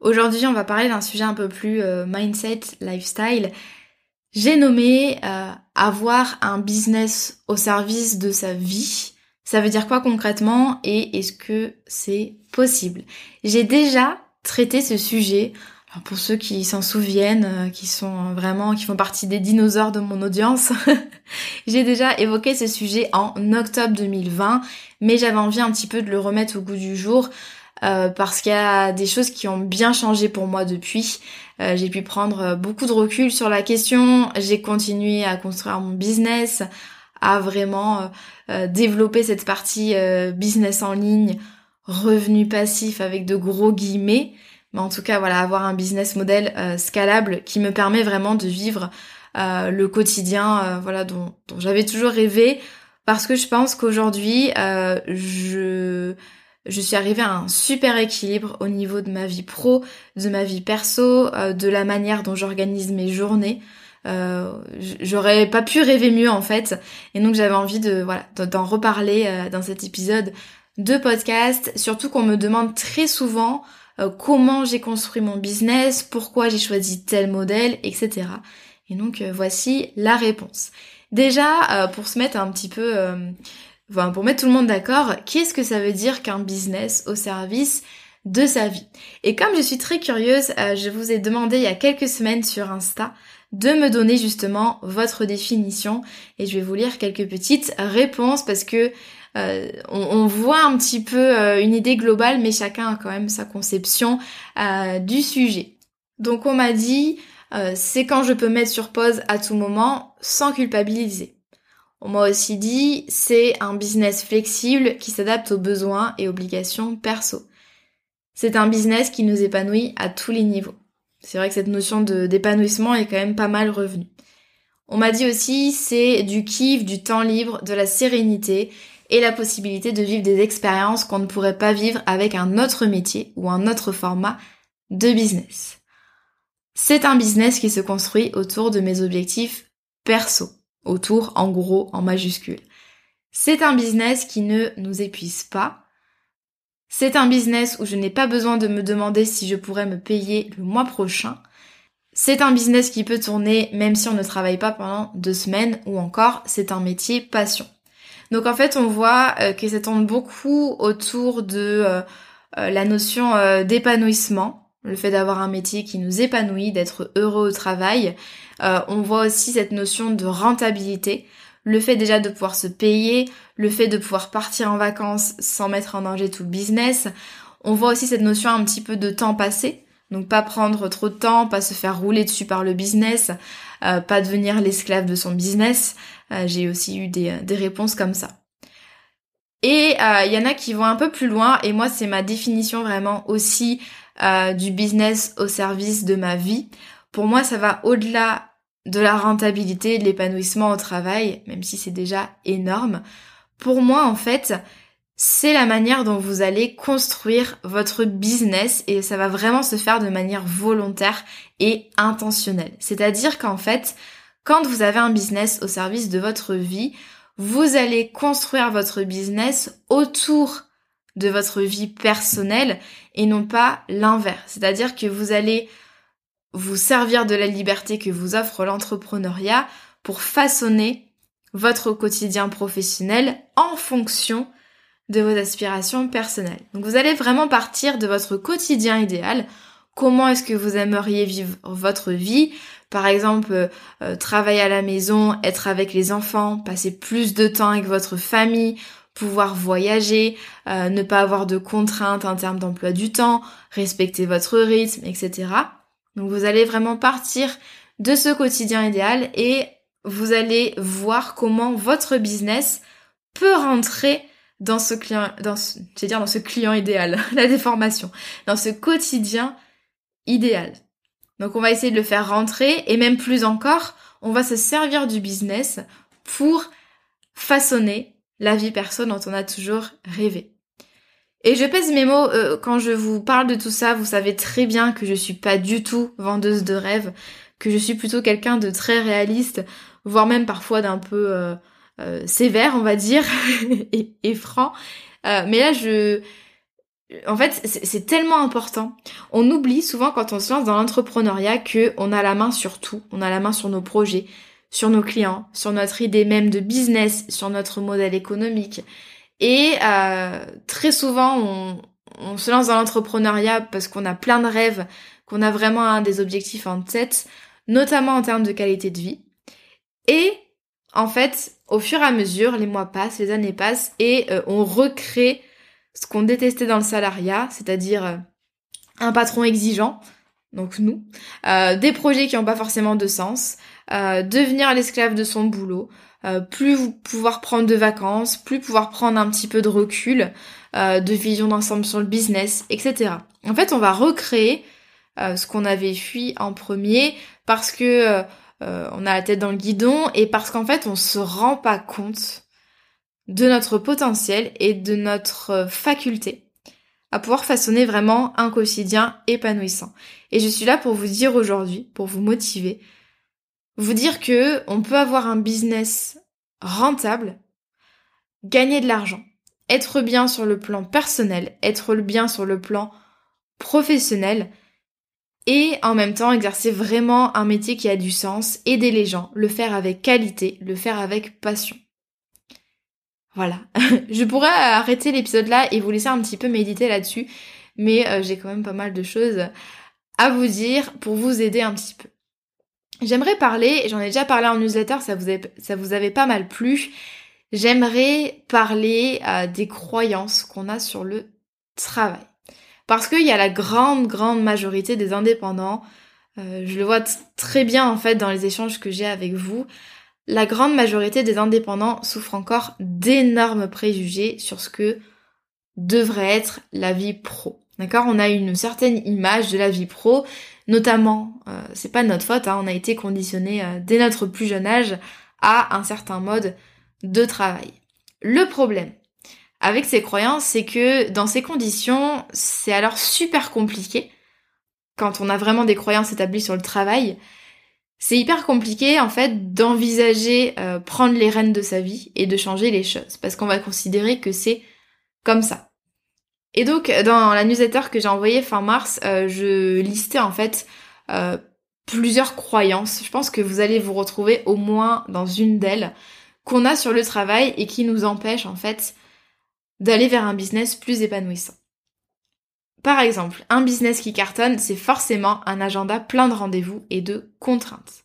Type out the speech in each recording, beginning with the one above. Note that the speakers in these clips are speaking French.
Aujourd'hui, on va parler d'un sujet un peu plus euh, mindset, lifestyle. J'ai nommé euh, avoir un business au service de sa vie. Ça veut dire quoi concrètement? Et est-ce que c'est possible? J'ai déjà traité ce sujet. Alors pour ceux qui s'en souviennent, euh, qui sont vraiment, qui font partie des dinosaures de mon audience, j'ai déjà évoqué ce sujet en octobre 2020, mais j'avais envie un petit peu de le remettre au goût du jour euh, parce qu'il y a des choses qui ont bien changé pour moi depuis. Euh, j'ai pu prendre beaucoup de recul sur la question, j'ai continué à construire mon business, à vraiment euh, développer cette partie business en ligne, revenu passif avec de gros guillemets, mais en tout cas voilà, avoir un business model scalable qui me permet vraiment de vivre le quotidien voilà dont, dont j'avais toujours rêvé. Parce que je pense qu'aujourd'hui je je suis arrivée à un super équilibre au niveau de ma vie pro, de ma vie perso, euh, de la manière dont j'organise mes journées. Euh, j'aurais pas pu rêver mieux en fait, et donc j'avais envie de voilà d'en reparler euh, dans cet épisode de podcast. Surtout qu'on me demande très souvent comment j'ai construit mon business, pourquoi j'ai choisi tel modèle, etc. Et donc voici la réponse. Déjà, pour se mettre un petit peu enfin pour mettre tout le monde d'accord, qu'est-ce que ça veut dire qu'un business au service de sa vie? Et comme je suis très curieuse, euh, je vous ai demandé il y a quelques semaines sur Insta de me donner justement votre définition et je vais vous lire quelques petites réponses parce que euh, on, voit un petit peu euh, une idée globale mais chacun a quand même sa conception du sujet. Donc on m'a dit c'est quand je peux mettre sur pause à tout moment sans culpabiliser. On m'a aussi dit c'est un business flexible qui s'adapte aux besoins et obligations perso. C'est un business qui nous épanouit à tous les niveaux. C'est vrai que cette notion d'épanouissement est quand même pas mal revenue. On m'a dit aussi c'est du kiff, du temps libre, de la sérénité et la possibilité de vivre des expériences qu'on ne pourrait pas vivre avec un autre métier ou un autre format de business. C'est un business qui se construit autour de mes objectifs perso autour en gros en majuscule. C'est un business qui ne nous épuise pas. C'est un business où je n'ai pas besoin de me demander si je pourrais me payer le mois prochain. C'est un business qui peut tourner même si on ne travaille pas pendant deux semaines ou encore c'est un métier passion. Donc en fait on voit euh, que ça tourne beaucoup autour de euh, euh, la notion d'épanouissement, le fait d'avoir un métier qui nous épanouit, d'être heureux au travail. Euh, on voit aussi cette notion de rentabilité, le fait déjà de pouvoir se payer, le fait de pouvoir partir en vacances sans mettre en danger tout le business. On voit aussi cette notion un petit peu de temps passé, donc pas prendre trop de temps, pas se faire rouler dessus par le business, euh, pas devenir l'esclave de son business. Euh, j'ai aussi eu des, des, réponses comme ça. Et il y en a qui vont un peu plus loin, et moi c'est ma définition vraiment aussi euh, du business au service de ma vie. Pour moi, ça va au-delà de la rentabilité, de l'épanouissement au travail, même si c'est déjà énorme. Pour moi, en fait, c'est la manière dont vous allez construire votre business et ça va vraiment se faire de manière volontaire et intentionnelle. C'est-à-dire qu'en fait, quand vous avez un business au service de votre vie, vous allez construire votre business autour de votre vie personnelle et non pas l'inverse. C'est-à-dire que vous allez vous servir de la liberté que vous offre l'entrepreneuriat pour façonner votre quotidien professionnel en fonction de vos aspirations personnelles. Donc vous allez vraiment partir de votre quotidien idéal. Comment est-ce que vous aimeriez vivre votre vie? Par exemple, euh, travailler à la maison, être avec les enfants, passer plus de temps avec votre famille, pouvoir voyager, euh, ne pas avoir de contraintes en termes d'emploi du temps, respecter votre rythme, etc. Donc vous allez vraiment partir de ce quotidien idéal et vous allez voir comment votre business peut rentrer dans ce client, dans ce, dire dans ce client idéal, la déformation, dans ce quotidien idéal. Donc on va essayer de le faire rentrer et même plus encore, on va se servir du business pour façonner la vie personne dont on a toujours rêvé. Et je pèse mes mots euh, quand je vous parle de tout ça, vous savez très bien que je suis pas du tout vendeuse de rêves, que je suis plutôt quelqu'un de très réaliste, voire même parfois d'un peu euh, euh, sévère, on va dire, et, franc. Euh, mais là, je... En fait, c'est tellement important. On oublie souvent quand on se lance dans l'entrepreneuriat que on a la main sur tout. On a la main sur nos projets, sur nos clients, sur notre idée même de business, sur notre modèle économique. Et euh, très souvent, on, se lance dans l'entrepreneuriat parce qu'on a plein de rêves, qu'on a vraiment des objectifs en tête, notamment en termes de qualité de vie. Et en fait, au fur et à mesure, les mois passent, les années passent et euh, on recrée ce qu'on détestait dans le salariat, c'est-à-dire euh, un patron exigeant, donc nous, des projets qui n'ont pas forcément de sens, devenir l'esclave de son boulot, plus pouvoir prendre de vacances, plus pouvoir prendre un petit peu de recul, de vision d'ensemble sur le business, etc. En fait, on va recréer ce qu'on avait fui en premier parce que euh, on a la tête dans le guidon et parce qu'en fait on se rend pas compte de notre potentiel et de notre faculté à pouvoir façonner vraiment un quotidien épanouissant. Et je suis là pour vous dire aujourd'hui, pour vous motiver, vous dire que on peut avoir un business rentable, gagner de l'argent, être bien sur le plan personnel, être bien sur le plan professionnel et en même temps exercer vraiment un métier qui a du sens, aider les gens, le faire avec qualité, le faire avec passion. Voilà. je pourrais arrêter l'épisode là et vous laisser un petit peu méditer là-dessus, mais euh, j'ai quand même pas mal de choses à vous dire pour vous aider un petit peu. J'aimerais parler, j'en ai déjà parlé en newsletter, ça vous, ça vous avait pas mal plu, j'aimerais parler euh, des croyances qu'on a sur le travail. Parce qu'il y a la grande, grande majorité des indépendants, euh, je le vois très bien en fait dans les échanges que j'ai avec vous, la grande majorité des indépendants souffrent encore d'énormes préjugés sur ce que devrait être la vie pro. D'accord? On a une certaine image de la vie pro, notamment, euh, c'est pas notre faute, hein, on a été conditionné euh, dès notre plus jeune âge à un certain mode de travail. Le problème, avec ces croyances, c'est que dans ces conditions, c'est alors super compliqué, quand on a vraiment des croyances établies sur le travail, c'est hyper compliqué en fait d'envisager euh, prendre les rênes de sa vie et de changer les choses, parce qu'on va considérer que c'est comme ça. Et donc dans la newsletter que j'ai envoyée fin mars, euh, je listais en fait euh, plusieurs croyances. Je pense que vous allez vous retrouver au moins dans une d'elles qu'on a sur le travail et qui nous empêchent en fait d'aller vers un business plus épanouissant. Par exemple, un business qui cartonne, c'est forcément un agenda plein de rendez-vous et de contraintes.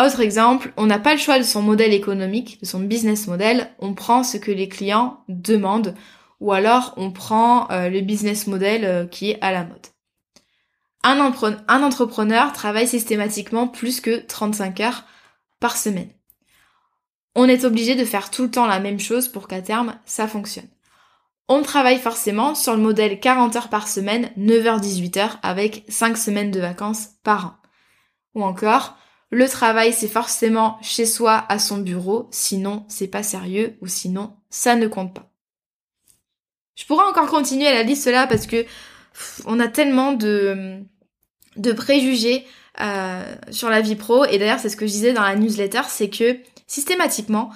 Autre exemple, on n'a pas le choix de son modèle économique, de son business model, on prend ce que les clients demandent ou alors on prend euh, le business model euh, qui est à la mode. Un, entrepreneur travaille systématiquement plus que 35 heures par semaine on est obligé de faire tout le temps la même chose pour qu'à terme, ça fonctionne. On travaille forcément sur le modèle 40 heures par semaine, 9h-18 h avec 5 semaines de vacances par an. Ou encore, le travail c'est forcément chez soi à son bureau, sinon c'est pas sérieux ou sinon ça ne compte pas. Pourrais encore continuer à la liste là parce que on a tellement de, de préjugés euh, sur la vie pro. Et d'ailleurs, c'est ce que je disais dans la newsletter, c'est que systématiquement,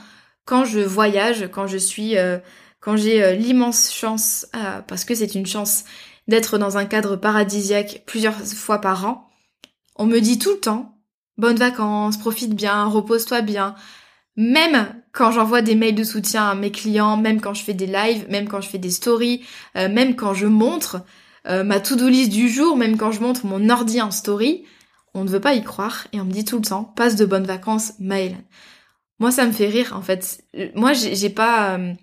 quand je voyage, quand je suis, euh, quand j'ai euh, l'immense chance, parce que c'est une chance d'être dans un cadre paradisiaque plusieurs fois par an, on me dit tout le temps, bonnes vacances, profite bien, repose-toi bien. Même quand j'envoie des mails de soutien à mes clients, même quand je fais des lives, même quand je fais des stories, même quand je montre ma to-do list du jour, même quand je montre mon ordi en story, on ne veut pas y croire et on me dit tout le temps passe de bonnes vacances mail. Moi ça me fait rire en fait. Moi j'ai pas euh,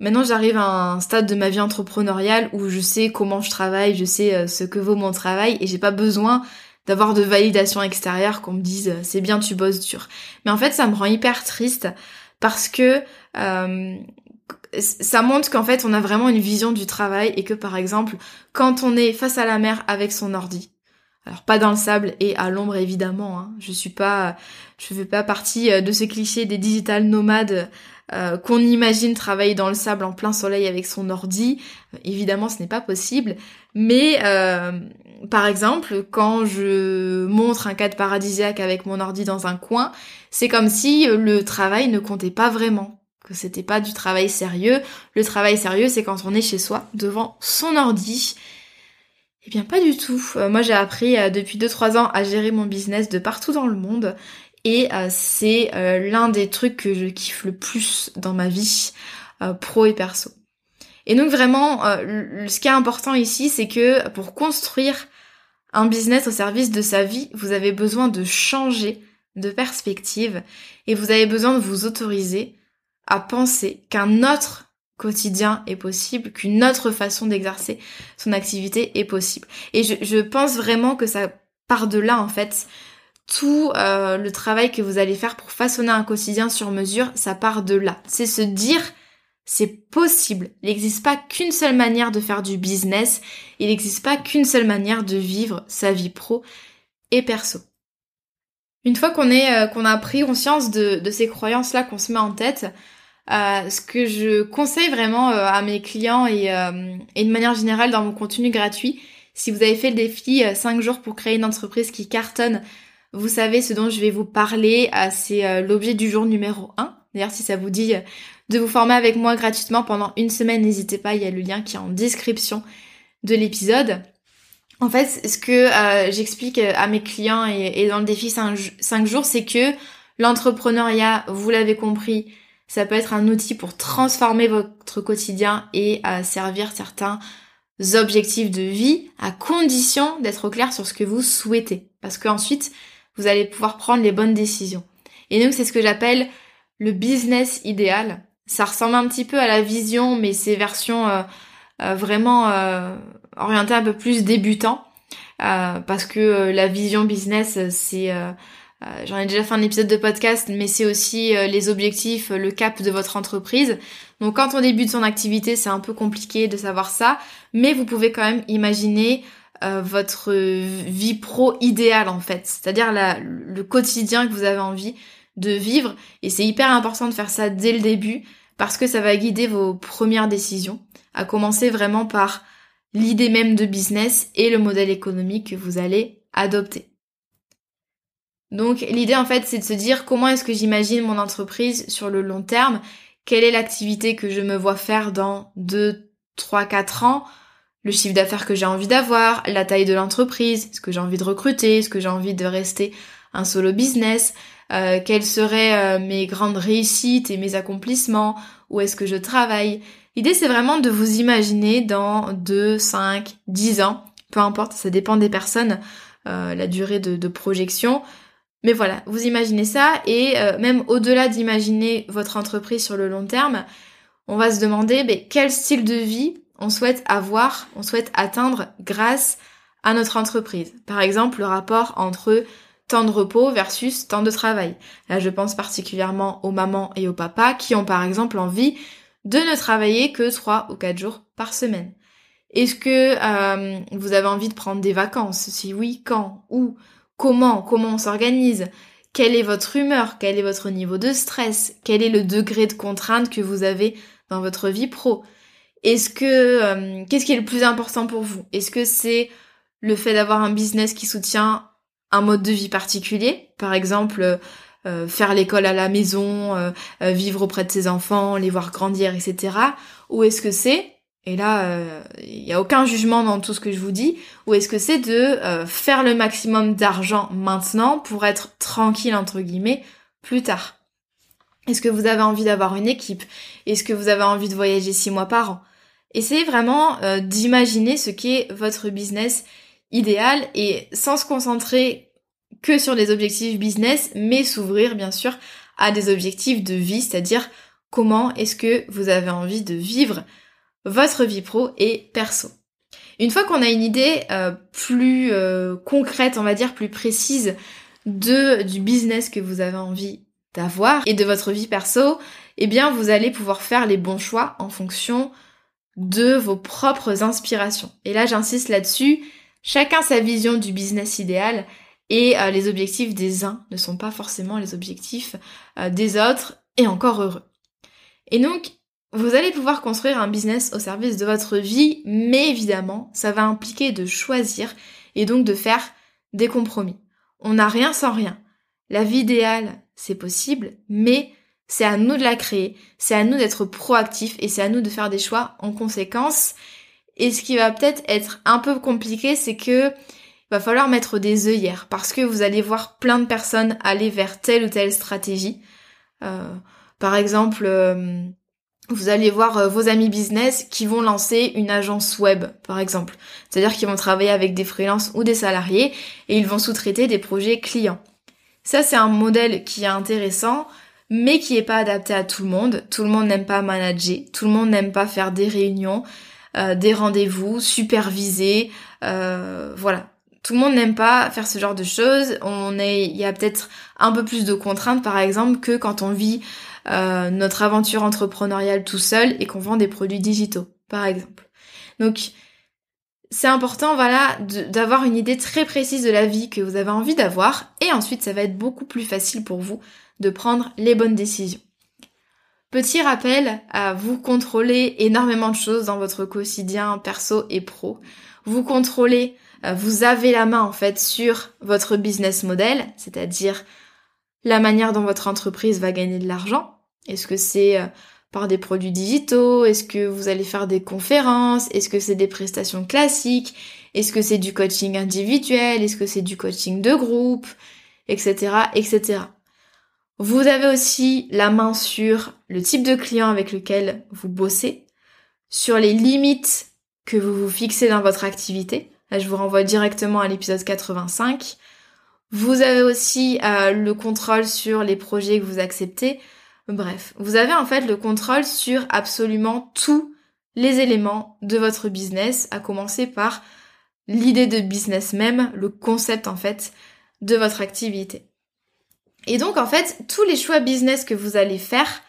maintenant j'arrive à un stade de ma vie entrepreneuriale où je sais comment je travaille, je sais euh, ce que vaut mon travail et j'ai pas besoin d'avoir de validation extérieure qu'on me dise euh, c'est bien tu bosses dur. Mais en fait ça me rend hyper triste parce que ça montre qu'en fait on a vraiment une vision du travail et que par exemple quand on est face à la mer avec son ordi, alors pas dans le sable et à l'ombre évidemment. Hein. Je suis pas, je fais pas partie euh, de ce cliché des digital nomades euh, qu'on imagine travailler dans le sable en plein soleil avec son ordi. évidemment, ce n'est pas possible. Mais euh, par exemple, quand je montre un cadre paradisiaque avec mon ordi dans un coin, c'est comme si le travail ne comptait pas vraiment, que c'était pas du travail sérieux. Le travail sérieux, c'est quand on est chez soi devant son ordi eh bien pas du tout. Euh, moi j'ai appris euh, depuis 2-3 ans à gérer mon business de partout dans le monde et euh, c'est l'un des trucs que je kiffe le plus dans ma vie pro et perso. Et donc vraiment, ce qui est important ici, c'est que pour construire un business au service de sa vie, vous avez besoin de changer de perspective et vous avez besoin de vous autoriser à penser qu'un autre quotidien est possible, qu'une autre façon d'exercer son activité est possible. Et je, pense vraiment que ça part de là en fait. Tout euh, le travail que vous allez faire pour façonner un quotidien sur mesure, ça part de là. C'est se dire c'est possible. Il n'existe pas qu'une seule manière de faire du business. Il n'existe pas qu'une seule manière de vivre sa vie pro et perso. Une fois qu'on est euh, qu'on a pris conscience de, de ces croyances là qu'on se met en tête, euh, ce que je conseille vraiment euh, à mes clients et, et, de manière générale dans mon contenu gratuit, si vous avez fait le défi 5 jours pour créer une entreprise qui cartonne, vous savez ce dont je vais vous parler, c'est l'objet du jour numéro 1. D'ailleurs, si ça vous dit de vous former avec moi gratuitement pendant une semaine, n'hésitez pas, il y a le lien qui est en description de l'épisode. En fait, ce que j'explique à mes clients et, dans le défi 5 jours, c'est que l'entrepreneuriat, vous l'avez compris, ça peut être un outil pour transformer votre quotidien et servir certains objectifs de vie à condition d'être au clair sur ce que vous souhaitez. Parce qu'ensuite, vous allez pouvoir prendre les bonnes décisions. Et donc, c'est ce que j'appelle le business idéal. Ça ressemble un petit peu à la vision, mais c'est version euh, euh, vraiment euh, orientée un peu plus débutant. parce que la vision business, c'est j'en ai déjà fait un épisode de podcast, mais c'est aussi les objectifs, le cap de votre entreprise. Donc quand on débute son activité, c'est un peu compliqué de savoir ça, mais vous pouvez quand même imaginer euh, votre vie pro idéale en fait, c'est-à-dire le quotidien que vous avez envie de vivre. Et c'est hyper important de faire ça dès le début parce que ça va guider vos premières décisions, à commencer vraiment par l'idée même de business et le modèle économique que vous allez adopter. Donc l'idée en fait c'est de se dire comment est-ce que j'imagine mon entreprise sur le long terme, quelle est l'activité que je me vois faire dans 2, 3, 4 ans, le chiffre d'affaires que j'ai envie d'avoir, la taille de l'entreprise, ce que j'ai envie de recruter, ce que j'ai envie de rester un solo business, euh, quelles seraient euh, mes grandes réussites et mes accomplissements, où est-ce que je travaille. L'idée c'est vraiment de vous imaginer dans 2, 5, 10 ans, peu importe, ça dépend des personnes, euh, la durée de, projection, mais voilà, vous imaginez ça et même au-delà d'imaginer votre entreprise sur le long terme, on va se demander mais, quel style de vie on souhaite avoir, on souhaite atteindre grâce à notre entreprise. Par exemple, le rapport entre temps de repos versus temps de travail. Là, je pense particulièrement aux mamans et aux papas qui ont par exemple envie de ne travailler que 3 ou 4 jours par semaine. Est-ce que euh, vous avez envie de prendre des vacances? Si oui, quand? Où? Comment, comment on s'organise, quelle est votre humeur, quel est votre niveau de stress, quel est le degré de contrainte que vous avez dans votre vie pro? Est-ce que euh, qu'est-ce qui est le plus important pour vous? Est-ce que c'est le fait d'avoir un business qui soutient un mode de vie particulier, par exemple euh, faire l'école à la maison, euh, vivre auprès de ses enfants, les voir grandir, etc. Ou est-ce que c'est et là, il n'y a aucun jugement dans tout ce que je vous dis, ou est-ce que c'est de faire le maximum d'argent maintenant pour être tranquille, entre guillemets, plus tard? Est-ce que vous avez envie d'avoir une équipe? Est-ce que vous avez envie de voyager six mois par an? Essayez vraiment euh, d'imaginer ce qu'est votre business idéal et sans se concentrer que sur les objectifs business, mais s'ouvrir bien sûr à des objectifs de vie, c'est-à-dire comment est-ce que vous avez envie de vivre votre vie pro et perso. Une fois qu'on a une idée euh, plus euh, concrète, on va dire plus précise de du business que vous avez envie d'avoir et de votre vie perso, eh bien vous allez pouvoir faire les bons choix en fonction de vos propres inspirations. Et là, j'insiste là-dessus, chacun sa vision du business idéal et euh, les objectifs des uns ne sont pas forcément les objectifs euh, des autres et encore heureux. Et donc, vous allez pouvoir construire un business au service de votre vie, mais évidemment, ça va impliquer de choisir et donc de faire des compromis. On n'a rien sans rien. La vie idéale, c'est possible, mais c'est à nous de la créer, c'est à nous d'être proactifs et c'est à nous de faire des choix en conséquence. Et ce qui va peut-être être un peu compliqué, c'est que va falloir mettre des œillères parce que vous allez voir plein de personnes aller vers telle ou telle stratégie. Euh, par exemple, euh, vous allez voir euh, vos amis business qui vont lancer une agence web, par exemple. C'est-à-dire qu'ils vont travailler avec des freelances ou des salariés et ils vont sous-traiter des projets clients. Ça, c'est un modèle qui est intéressant mais qui est pas adapté à tout le monde. Tout le monde n'aime pas manager, tout le monde n'aime pas faire des réunions, euh, des rendez-vous, superviser, euh, voilà. Tout le monde n'aime pas faire ce genre de choses. On est, il y a peut-être un peu plus de contraintes, par exemple, que quand on vit euh, notre aventure entrepreneuriale tout seul et qu'on vend des produits digitaux, par exemple. Donc, c'est important, voilà, d'avoir une idée très précise de la vie que vous avez envie d'avoir, et ensuite, ça va être beaucoup plus facile pour vous de prendre les bonnes décisions. Petit rappel, à vous contrôler énormément de choses dans votre quotidien perso et pro. Vous contrôlez, euh, vous avez la main en fait sur votre business model, c'est-à-dire la manière dont votre entreprise va gagner de l'argent. Est-ce que c'est euh, par des produits digitaux? Est-ce que vous allez faire des conférences? Est-ce que c'est des prestations classiques? Est-ce que c'est du coaching individuel? Est-ce que c'est du coaching de groupe? Etc. etc. Vous avez aussi la main sur le type de client avec lequel vous bossez, sur les limites que vous vous fixez dans votre activité. Là, je vous renvoie directement à l'épisode 85. Vous avez aussi euh, le contrôle sur les projets que vous acceptez. Bref, vous avez en fait le contrôle sur absolument tous les éléments de votre business, à commencer par l'idée de business même, le concept en fait de votre activité. Et donc en fait, tous les choix business que vous allez faire,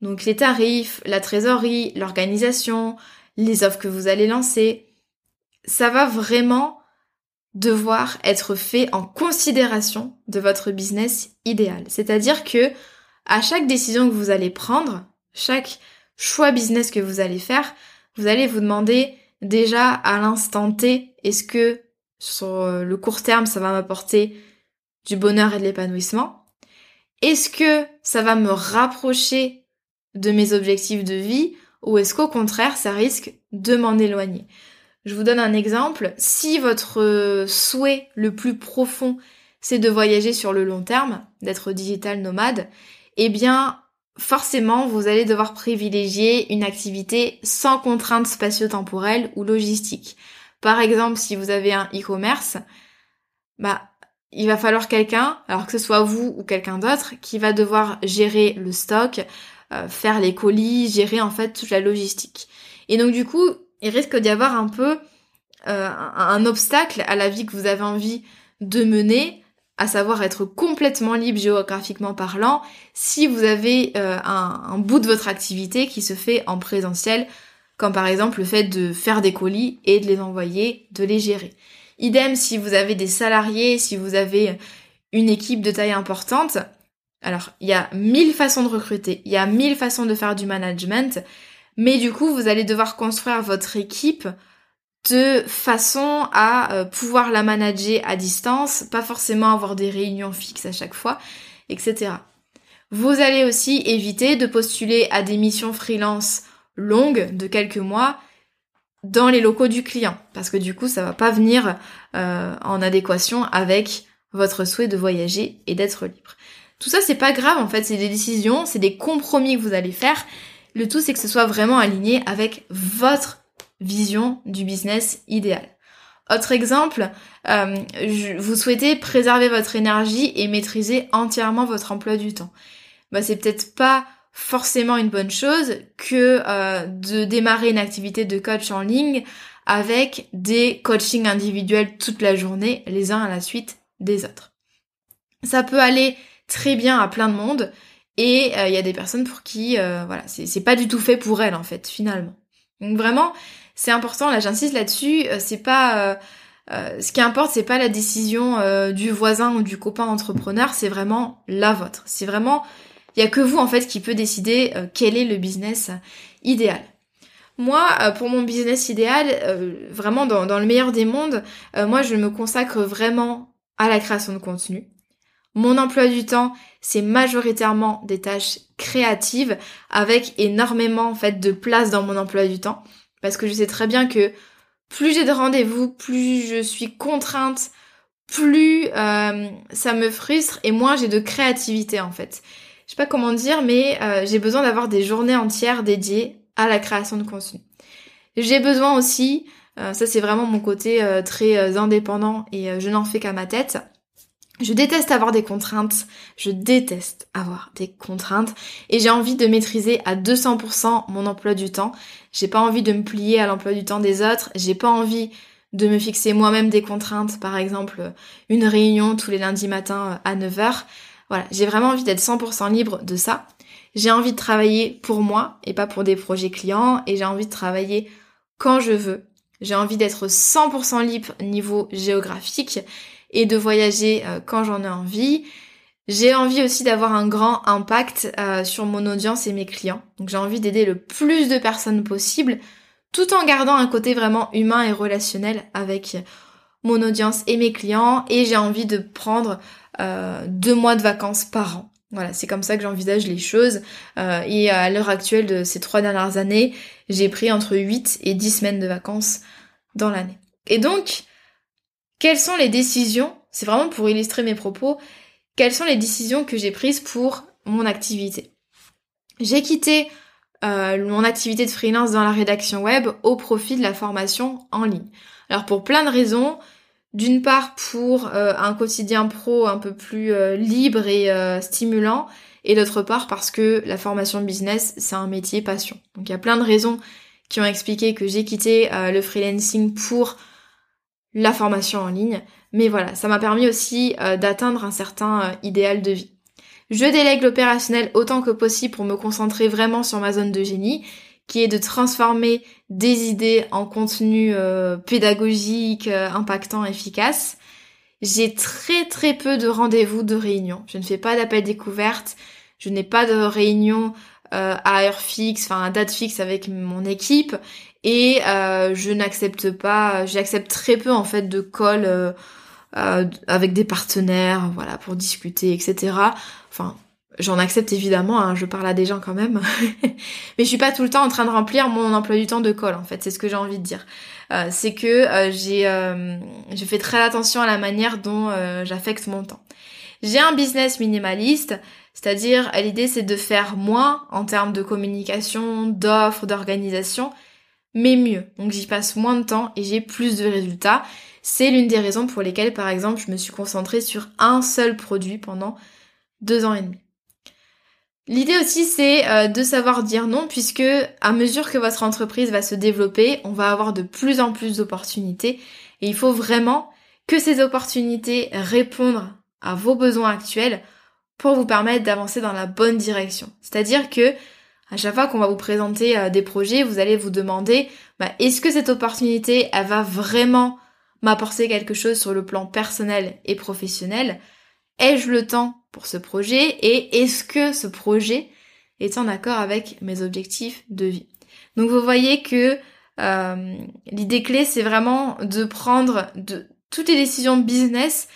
donc les tarifs, la trésorerie, l'organisation, les offres que vous allez lancer, ça va vraiment devoir être fait en considération de votre business idéal. C'est-à-dire que à chaque décision que vous allez prendre, chaque choix business que vous allez faire, vous allez vous demander déjà à l'instant T, est-ce que sur le court terme ça va m'apporter du bonheur et de l'épanouissement? Est-ce que ça va me rapprocher de mes objectifs de vie ou est-ce qu'au contraire ça risque de m'en éloigner? Je vous donne un exemple. Si votre souhait le plus profond c'est de voyager sur le long terme, d'être digital nomade, eh bien forcément vous allez devoir privilégier une activité sans contraintes spatio-temporelles ou logistiques. Par exemple, si vous avez un e-commerce, bah il va falloir quelqu'un, alors que ce soit vous ou quelqu'un d'autre, qui va devoir gérer le stock, euh, faire les colis, gérer en fait toute la logistique. Et donc du coup, il risque d'y avoir un peu euh, un, obstacle à la vie que vous avez envie de mener, à savoir être complètement libre géographiquement parlant, si vous avez euh, un, un bout de votre activité qui se fait en présentiel, comme par exemple le fait de faire des colis et de les envoyer, de les gérer. Idem si vous avez des salariés, si vous avez une équipe de taille importante. Alors, il y a mille façons de recruter, il y a mille façons de faire du management, Mais du coup, vous allez devoir construire votre équipe de façon à euh, pouvoir la manager à distance, pas forcément avoir des réunions fixes à chaque fois, etc. Vous allez aussi éviter de postuler à des missions freelance longues de quelques mois dans les locaux du client, parce que du coup, ça va pas venir euh, en adéquation avec votre souhait de voyager et d'être libre. Tout ça, c'est pas grave, en fait, c'est des décisions, c'est des compromis que vous allez faire. Le tout, c'est que ce soit vraiment aligné avec votre vision du business idéal. Autre exemple, euh, vous souhaitez préserver votre énergie et maîtriser entièrement votre emploi du temps. Bah, c'est peut-être pas forcément une bonne chose que euh, de démarrer une activité de coach en ligne avec des coachings individuels toute la journée, les uns à la suite des autres. Ça peut aller très bien à plein de monde et euh, il y a des personnes pour qui euh, voilà c'est pas du tout fait pour elles en fait finalement. Donc vraiment c'est important là j'insiste là-dessus c'est pas ce qui importe c'est pas la décision du voisin ou du copain entrepreneur c'est vraiment la vôtre c'est vraiment il y a que vous en fait qui peut décider euh, quel est le business idéal. Moi, euh, pour mon business idéal, euh, vraiment dans, le meilleur des mondes, moi je me consacre vraiment à la création de contenu. Mon emploi du temps, c'est majoritairement des tâches créatives avec énormément en fait de place dans mon emploi du temps parce que je sais très bien que plus j'ai de rendez-vous, plus je suis contrainte, plus ça me frustre et moins j'ai de créativité en fait sais pas comment dire, mais euh, j'ai besoin d'avoir des journées entières dédiées à la création de contenu. J'ai besoin aussi, euh, ça c'est vraiment mon côté euh, très indépendant et je n'en fais qu'à ma tête. Je déteste avoir des contraintes, je déteste avoir des contraintes et j'ai envie de maîtriser à 200% mon emploi du temps. J'ai pas envie de me plier à l'emploi du temps des autres, j'ai pas envie de me fixer moi-même des contraintes, par exemple une réunion tous les lundis matins à 9h. Voilà, j'ai vraiment envie d'être 100% libre de ça. J'ai envie de travailler pour moi et pas pour des projets clients et j'ai envie de travailler quand je veux. J'ai envie d'être 100% libre niveau géographique et de voyager euh, quand j'en ai envie. J'ai envie aussi d'avoir un grand impact euh, sur mon audience et mes clients. Donc j'ai envie d'aider le plus de personnes possible tout en gardant un côté vraiment humain et relationnel avec mon audience et mes clients et j'ai envie de prendre euh, deux mois de vacances par an. Voilà, c'est comme ça que j'envisage les choses. Euh, et à l'heure actuelle de ces trois dernières années, j'ai pris entre 8 et 10 semaines de vacances dans l'année. Et donc, quelles sont les décisions, c'est vraiment pour illustrer mes propos, quelles sont les décisions que j'ai prises pour mon activité? J'ai quitté euh, mon activité de freelance dans la rédaction web au profit de la formation en ligne. Alors pour plein de raisons, d'une part pour euh, un quotidien pro un peu plus euh, libre et euh, stimulant, et d'autre part parce que la formation business, c'est un métier passion. Donc il y a plein de raisons qui ont expliqué que j'ai quitté le freelancing pour la formation en ligne, mais voilà, ça m'a permis aussi d'atteindre un certain idéal de vie. Je délègue l'opérationnel autant que possible pour me concentrer vraiment sur ma zone de génie, qui est de transformer des idées en contenu euh, pédagogique, euh, impactant, efficace. J'ai très très peu de rendez-vous de réunions. Je ne fais pas d'appel découverte. Je n'ai pas de réunion euh, à heure fixe, enfin à date fixe avec mon équipe. Et je n'accepte pas, j'accepte très peu en fait de calls avec des partenaires, voilà, pour discuter, etc. Enfin, J'en accepte évidemment, hein, je parle à des gens quand même, mais je suis pas tout le temps en train de remplir mon emploi du temps de colle en fait, c'est ce que j'ai envie de dire. Euh, c'est que euh, j'ai euh, je fais très attention à la manière dont euh, j'affecte mon temps. J'ai un business minimaliste, c'est-à-dire l'idée c'est de faire moins en termes de communication, d'offres, d'organisation, mais mieux. Donc j'y passe moins de temps et j'ai plus de résultats. C'est l'une des raisons pour lesquelles par exemple je me suis concentrée sur un seul produit pendant deux ans et demi. L'idée aussi c'est euh, de savoir dire non puisque à mesure que votre entreprise va se développer, on va avoir de plus en plus d'opportunités et il faut vraiment que ces opportunités répondent à vos besoins actuels pour vous permettre d'avancer dans la bonne direction. C'est-à-dire que à chaque fois qu'on va vous présenter euh, des projets, vous allez vous demander bah, est-ce que cette opportunité elle va vraiment m'apporter quelque chose sur le plan personnel et professionnel? Ai-je le temps pour ce projet et est-ce que ce projet est en accord avec mes objectifs de vie? Donc vous voyez que euh, l'idée clé, c'est vraiment de prendre de toutes les décisions de business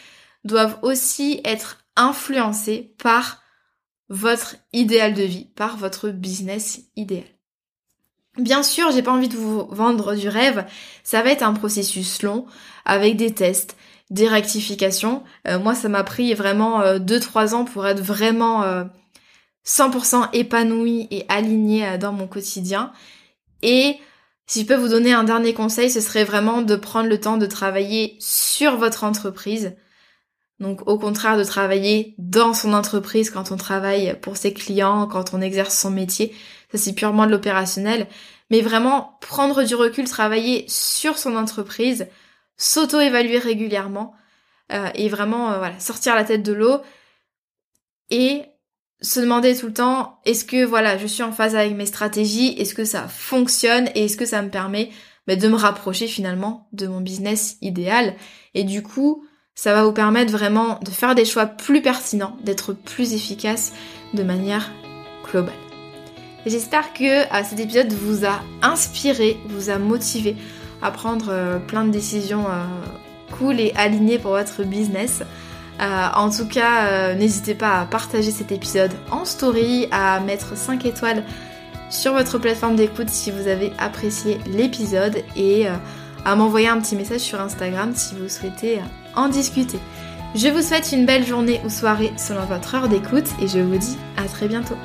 doivent aussi être influencées par votre idéal de vie, par votre business idéal. Bien sûr, j'ai pas envie de vous vendre du rêve, ça va être un processus long avec des tests, des rectifications. Euh, moi, ça m'a pris vraiment 2-3 euh, ans pour être vraiment 100% euh, épanouie et alignée dans mon quotidien. Et si je peux vous donner un dernier conseil, ce serait vraiment de prendre le temps de travailler sur votre entreprise. Donc au contraire de travailler dans son entreprise quand on travaille pour ses clients, quand on exerce son métier, ça c'est purement de l'opérationnel, mais vraiment prendre du recul, travailler sur son entreprise, s'auto-évaluer régulièrement euh, et vraiment euh, voilà, sortir la tête de l'eau et se demander tout le temps est-ce que voilà, je suis en phase avec mes stratégies, est-ce que ça fonctionne et est-ce que ça me permet bah, de me rapprocher finalement de mon business idéal et du coup, ça va vous permettre vraiment de faire des choix plus pertinents, d'être plus efficace de manière globale. J'espère que euh, cet épisode vous a inspiré, vous a motivé prendre euh, plein de décisions euh, cool et alignées pour votre business. en tout cas, n'hésitez pas à partager cet épisode en story, à mettre 5 étoiles sur votre plateforme d'écoute si vous avez apprécié l'épisode et à m'envoyer un petit message sur Instagram si vous souhaitez en discuter. Je vous souhaite une belle journée ou soirée selon votre heure d'écoute et je vous dis à très bientôt.